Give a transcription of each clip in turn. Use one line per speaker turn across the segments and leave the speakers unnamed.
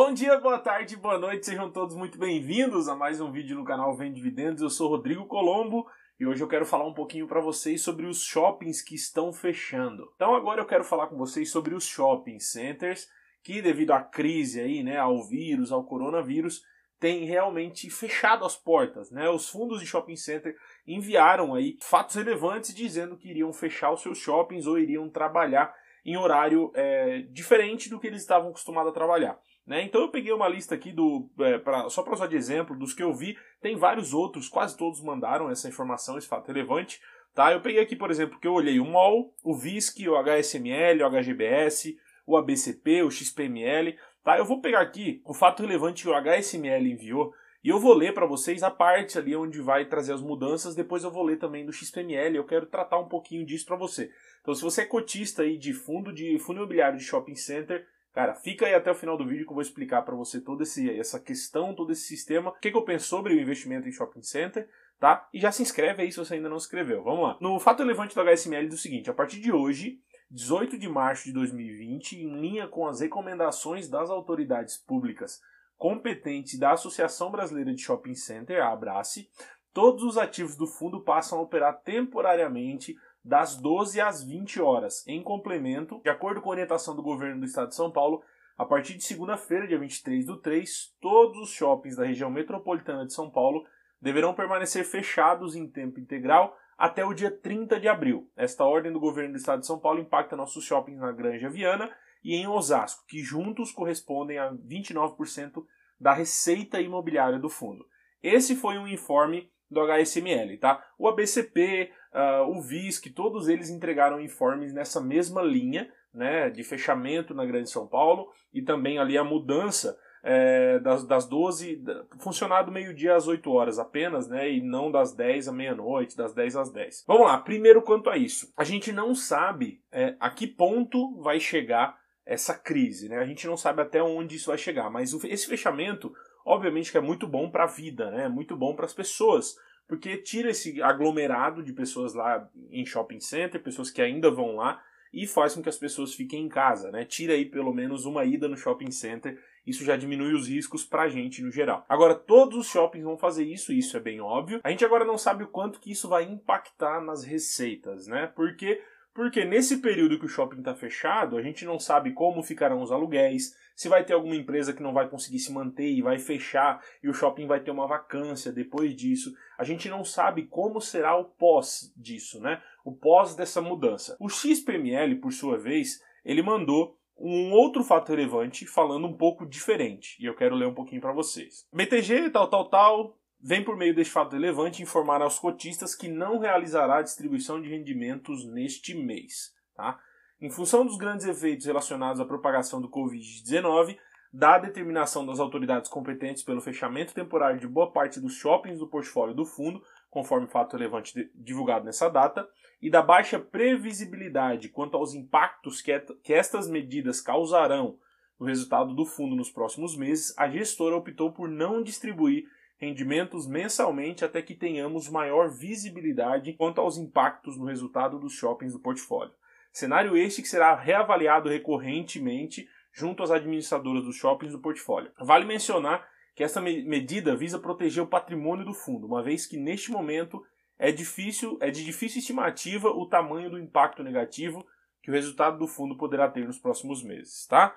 Bom dia, boa tarde, boa noite, sejam todos muito bem-vindos a mais um vídeo no canal Vem Dividendos. Eu sou Rodrigo Colombo e hoje eu quero falar um pouquinho para vocês sobre os shoppings que estão fechando. Então agora eu quero falar com vocês sobre os shopping centers que devido à crise aí, né, ao vírus, ao coronavírus, tem realmente fechado as portas, né? Os fundos de shopping center enviaram aí fatos relevantes dizendo que iriam fechar os seus shoppings ou iriam trabalhar em horário é, diferente do que eles estavam acostumados a trabalhar. Né? Então eu peguei uma lista aqui do é, pra, só para usar de exemplo dos que eu vi. Tem vários outros, quase todos mandaram essa informação, esse fato relevante. Tá? Eu peguei aqui, por exemplo, que eu olhei o MOL, o VISC, o HSML, o HGBS, o ABCP, o XPML. Tá? Eu vou pegar aqui o fato relevante que o HSML enviou e eu vou ler para vocês a parte ali onde vai trazer as mudanças. Depois eu vou ler também do XPML. Eu quero tratar um pouquinho disso para você. Então, se você é cotista aí de fundo de fundo imobiliário de shopping center, Cara, fica aí até o final do vídeo que eu vou explicar para você toda essa questão, todo esse sistema, o que, que eu penso sobre o investimento em shopping center, tá? E já se inscreve aí se você ainda não se inscreveu. Vamos lá. No fato relevante do HSML é do seguinte, a partir de hoje, 18 de março de 2020, em linha com as recomendações das autoridades públicas competentes da Associação Brasileira de Shopping Center, a Abrace, todos os ativos do fundo passam a operar temporariamente das 12 às 20 horas. Em complemento, de acordo com a orientação do governo do estado de São Paulo, a partir de segunda-feira, dia 23 do 3, todos os shoppings da região metropolitana de São Paulo deverão permanecer fechados em tempo integral até o dia 30 de abril. Esta ordem do governo do estado de São Paulo impacta nossos shoppings na Granja Viana e em Osasco, que juntos correspondem a 29% da receita imobiliária do fundo. Esse foi um informe do HSML, tá? O ABCP, uh, o VISC, todos eles entregaram informes nessa mesma linha, né, de fechamento na Grande São Paulo e também ali a mudança é, das, das 12, funcionar do meio-dia às 8 horas apenas, né, e não das 10 à meia-noite, das 10 às 10. Vamos lá, primeiro quanto a isso. A gente não sabe é, a que ponto vai chegar essa crise, né? A gente não sabe até onde isso vai chegar, mas esse fechamento, obviamente que é muito bom para a vida, né? É muito bom para as pessoas, porque tira esse aglomerado de pessoas lá em shopping center, pessoas que ainda vão lá, e faz com que as pessoas fiquem em casa, né? Tira aí pelo menos uma ida no shopping center, isso já diminui os riscos pra gente no geral. Agora, todos os shoppings vão fazer isso, isso é bem óbvio. A gente agora não sabe o quanto que isso vai impactar nas receitas, né? Porque porque nesse período que o shopping está fechado, a gente não sabe como ficarão os aluguéis, se vai ter alguma empresa que não vai conseguir se manter e vai fechar e o shopping vai ter uma vacância depois disso. A gente não sabe como será o pós disso, né? O pós dessa mudança. O XPML, por sua vez, ele mandou um outro fato relevante falando um pouco diferente, e eu quero ler um pouquinho para vocês. BTG, tal, tal, tal, vem por meio deste fato relevante informar aos cotistas que não realizará distribuição de rendimentos neste mês. Tá? Em função dos grandes efeitos relacionados à propagação do Covid-19, da determinação das autoridades competentes pelo fechamento temporário de boa parte dos shoppings do portfólio do fundo, conforme fato relevante divulgado nessa data, e da baixa previsibilidade quanto aos impactos que, que estas medidas causarão no resultado do fundo nos próximos meses, a gestora optou por não distribuir rendimentos mensalmente até que tenhamos maior visibilidade quanto aos impactos no resultado dos shoppings do portfólio. Cenário este que será reavaliado recorrentemente junto às administradoras dos shoppings do portfólio. Vale mencionar que essa medida visa proteger o patrimônio do fundo, uma vez que neste momento é difícil, é de difícil estimativa o tamanho do impacto negativo que o resultado do fundo poderá ter nos próximos meses, tá?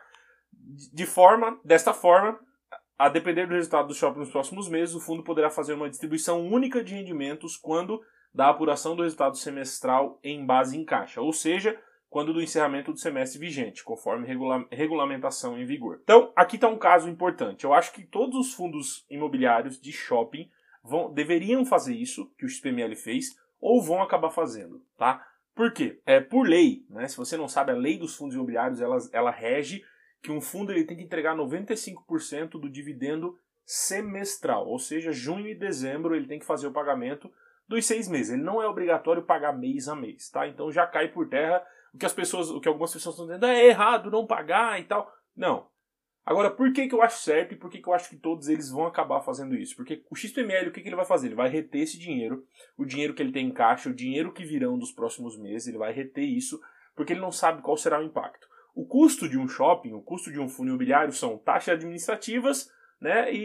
De forma, desta forma, a depender do resultado do shopping nos próximos meses, o fundo poderá fazer uma distribuição única de rendimentos quando da apuração do resultado semestral em base em caixa, ou seja, quando do encerramento do semestre vigente, conforme regula regulamentação em vigor. Então, aqui está um caso importante. Eu acho que todos os fundos imobiliários de shopping vão, deveriam fazer isso, que o XPML fez, ou vão acabar fazendo, tá? Por quê? É, por lei, né? se você não sabe, a lei dos fundos imobiliários ela, ela rege que um fundo ele tem que entregar 95% do dividendo semestral, ou seja, junho e dezembro ele tem que fazer o pagamento dos seis meses. Ele não é obrigatório pagar mês a mês, tá? Então já cai por terra o que as pessoas, o que algumas pessoas estão dizendo, é errado não pagar e tal. Não. Agora, por que, que eu acho certo e por que, que eu acho que todos eles vão acabar fazendo isso? Porque o XPML, o que, que ele vai fazer? Ele vai reter esse dinheiro, o dinheiro que ele tem em caixa, o dinheiro que virão dos próximos meses, ele vai reter isso, porque ele não sabe qual será o impacto. o custo de um shopping, o custo de um fundo imobiliário são taxas administrativas, né, e,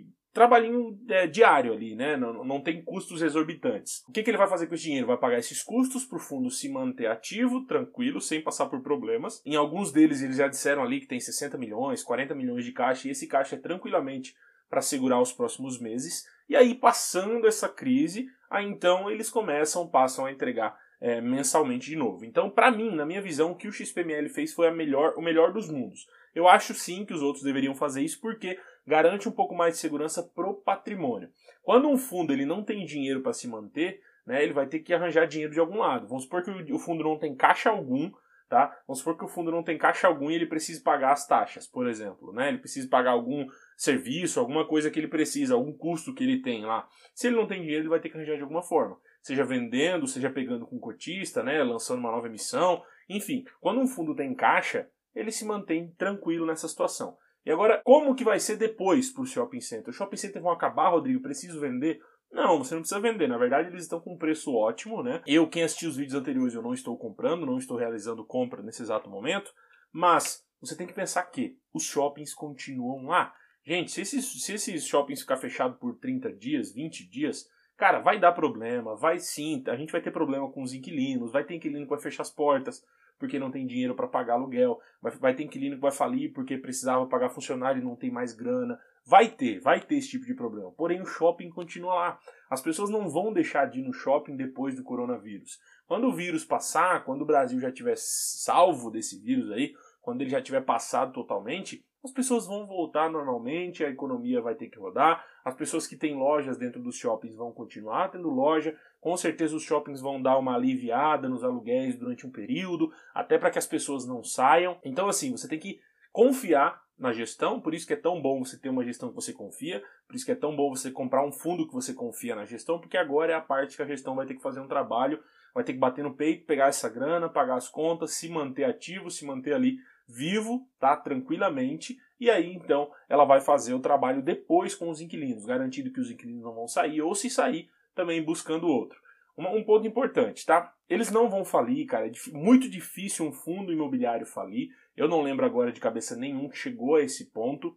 e trabalhinho é, diário ali, né? Não, não tem custos exorbitantes. O que, que ele vai fazer com esse dinheiro? Vai pagar esses custos para o fundo se manter ativo, tranquilo, sem passar por problemas. Em alguns deles eles já disseram ali que tem 60 milhões, 40 milhões de caixa, e esse caixa é tranquilamente para segurar os próximos meses. E aí, passando essa crise, aí então eles começam, passam a entregar é, mensalmente de novo. Então, para mim, na minha visão, o que o XPML fez foi a melhor, o melhor dos mundos. Eu acho sim que os outros deveriam fazer isso porque garante um pouco mais de segurança pro patrimônio. Quando um fundo ele não tem dinheiro para se manter, né, ele vai ter que arranjar dinheiro de algum lado. Vamos supor que o fundo não tem caixa algum, tá? Vamos supor que o fundo não tem caixa algum e ele precisa pagar as taxas, por exemplo, né? Ele precisa pagar algum serviço, alguma coisa que ele precisa, algum custo que ele tem lá. Se ele não tem dinheiro, ele vai ter que arranjar de alguma forma, seja vendendo, seja pegando com cotista, né, lançando uma nova emissão, enfim. Quando um fundo tem caixa, ele se mantém tranquilo nessa situação. E agora, como que vai ser depois para o shopping center? Os shopping centers vão acabar, Rodrigo? Preciso vender? Não, você não precisa vender. Na verdade, eles estão com um preço ótimo, né? Eu, quem assistiu os vídeos anteriores, eu não estou comprando, não estou realizando compra nesse exato momento. Mas você tem que pensar que os shoppings continuam lá. Gente, se esses, se esses shoppings ficar fechados por 30 dias, 20 dias, cara, vai dar problema, vai sim, a gente vai ter problema com os inquilinos, vai ter inquilino que vai fechar as portas, porque não tem dinheiro para pagar aluguel, vai, vai ter inquilino que vai falir porque precisava pagar funcionário e não tem mais grana. Vai ter, vai ter esse tipo de problema. Porém, o shopping continua lá. As pessoas não vão deixar de ir no shopping depois do coronavírus. Quando o vírus passar, quando o Brasil já tiver salvo desse vírus aí, quando ele já tiver passado totalmente, as pessoas vão voltar normalmente, a economia vai ter que rodar, as pessoas que têm lojas dentro dos shoppings vão continuar tendo loja, com certeza os shoppings vão dar uma aliviada nos aluguéis durante um período, até para que as pessoas não saiam. Então, assim, você tem que confiar na gestão, por isso que é tão bom você ter uma gestão que você confia, por isso que é tão bom você comprar um fundo que você confia na gestão, porque agora é a parte que a gestão vai ter que fazer um trabalho, vai ter que bater no peito, pegar essa grana, pagar as contas, se manter ativo, se manter ali vivo, tá? Tranquilamente. E aí, então, ela vai fazer o trabalho depois com os inquilinos, garantindo que os inquilinos não vão sair, ou se sair, também buscando outro. Um, ponto importante, tá? Eles não vão falir, cara. É muito difícil um fundo imobiliário falir. Eu não lembro agora de cabeça nenhum que chegou a esse ponto.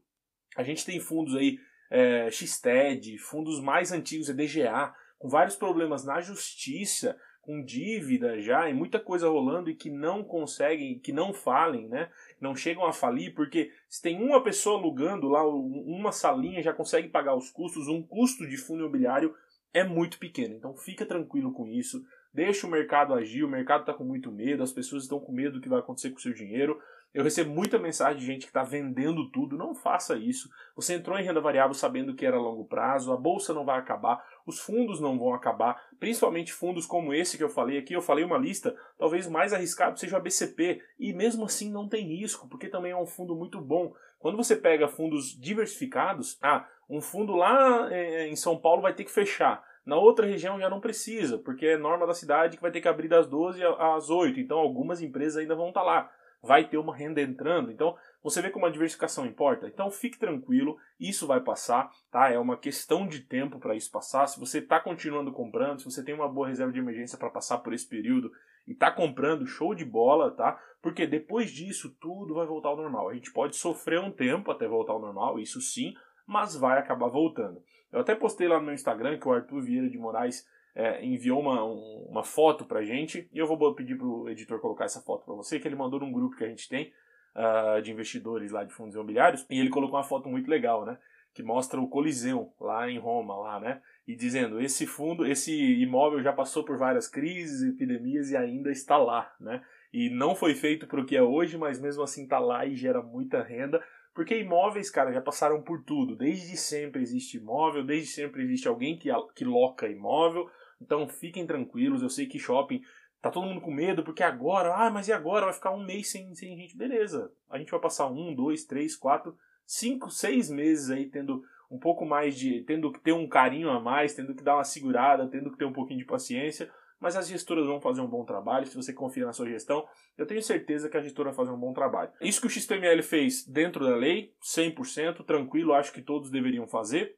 A gente tem fundos aí, é, XTED, fundos mais antigos, EDGA, com vários problemas na justiça, com dívida já e muita coisa rolando e que não conseguem, que não falem, né? Não chegam a falir, porque se tem uma pessoa alugando lá, uma salinha já consegue pagar os custos, um custo de fundo imobiliário é muito pequeno. Então fica tranquilo com isso. Deixa o mercado agir, o mercado está com muito medo, as pessoas estão com medo do que vai acontecer com o seu dinheiro. Eu recebo muita mensagem de gente que está vendendo tudo. Não faça isso. Você entrou em renda variável sabendo que era longo prazo, a bolsa não vai acabar, os fundos não vão acabar, principalmente fundos como esse que eu falei aqui. Eu falei uma lista, talvez mais arriscado seja o BCP, e mesmo assim não tem risco, porque também é um fundo muito bom. Quando você pega fundos diversificados, ah, um fundo lá eh, em São Paulo vai ter que fechar. Na outra região já não precisa, porque é norma da cidade que vai ter que abrir das 12 às 8. Então algumas empresas ainda vão estar lá vai ter uma renda entrando. Então, você vê como a diversificação importa. Então, fique tranquilo, isso vai passar, tá? É uma questão de tempo para isso passar. Se você está continuando comprando, se você tem uma boa reserva de emergência para passar por esse período e está comprando, show de bola, tá? Porque depois disso tudo vai voltar ao normal. A gente pode sofrer um tempo até voltar ao normal, isso sim, mas vai acabar voltando. Eu até postei lá no meu Instagram que o Arthur Vieira de Moraes é, enviou uma, um, uma foto pra gente e eu vou pedir pro editor colocar essa foto para você, que ele mandou num grupo que a gente tem uh, de investidores lá de fundos imobiliários e ele colocou uma foto muito legal, né? Que mostra o Coliseu lá em Roma, lá, né? E dizendo, esse fundo, esse imóvel já passou por várias crises, epidemias e ainda está lá, né? E não foi feito para o que é hoje, mas mesmo assim está lá e gera muita renda. Porque imóveis, cara, já passaram por tudo. Desde sempre existe imóvel, desde sempre existe alguém que, que loca imóvel, então fiquem tranquilos, eu sei que shopping tá todo mundo com medo, porque agora, ah, mas e agora? Vai ficar um mês sem, sem gente. Beleza, a gente vai passar um, dois, três, quatro, cinco, seis meses aí tendo um pouco mais de. tendo que ter um carinho a mais, tendo que dar uma segurada, tendo que ter um pouquinho de paciência. Mas as gestoras vão fazer um bom trabalho. Se você confia na sua gestão, eu tenho certeza que a gestora vai fazer um bom trabalho. Isso que o XPML fez dentro da lei, 100%, tranquilo, acho que todos deveriam fazer.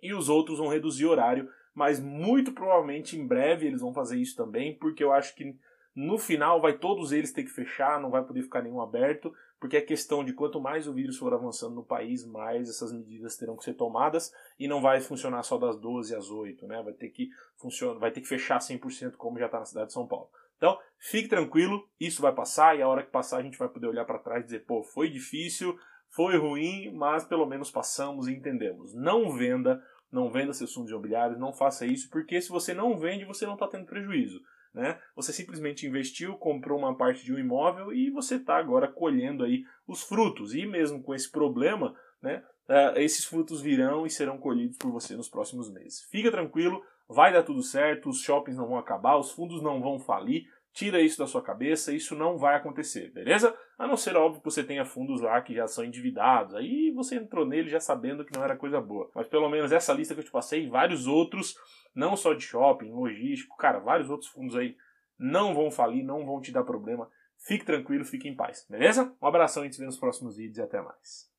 E os outros vão reduzir horário mas muito provavelmente em breve eles vão fazer isso também, porque eu acho que No final, vai todos eles ter que fechar, não vai poder ficar nenhum aberto, porque é questão de quanto mais o vírus for avançando no país, mais essas medidas terão que ser tomadas e não vai funcionar só das 12 às 8, né? Vai ter que funcionar, vai ter que fechar 100% como já está na cidade de São Paulo. Então, fique tranquilo, isso vai passar e a hora que passar a gente vai poder olhar para trás e dizer, pô, foi difícil, foi ruim, mas pelo menos passamos e entendemos. Não venda, não venda seus fundos imobiliários, não faça isso, porque se você não vende, você não está tendo prejuízo. Né? Você simplesmente investiu, comprou uma parte de um imóvel e você está agora colhendo aí os frutos. E mesmo com esse problema, né, uh, esses frutos virão e serão colhidos por você nos próximos meses. Fica tranquilo, vai dar tudo certo, os shoppings não vão acabar, os fundos não vão falir. Tira isso da sua cabeça, isso não vai acontecer, beleza? A não ser, óbvio, que você tenha fundos lá que já são endividados. Aí você entrou nele já sabendo que não era coisa boa. Mas pelo menos essa lista que eu te passei, vários outros, não só de shopping, logístico, cara, vários outros fundos aí não vão falir, não vão te dar problema. Fique tranquilo, fique em paz, beleza? Um abração e te vê nos próximos vídeos e até mais.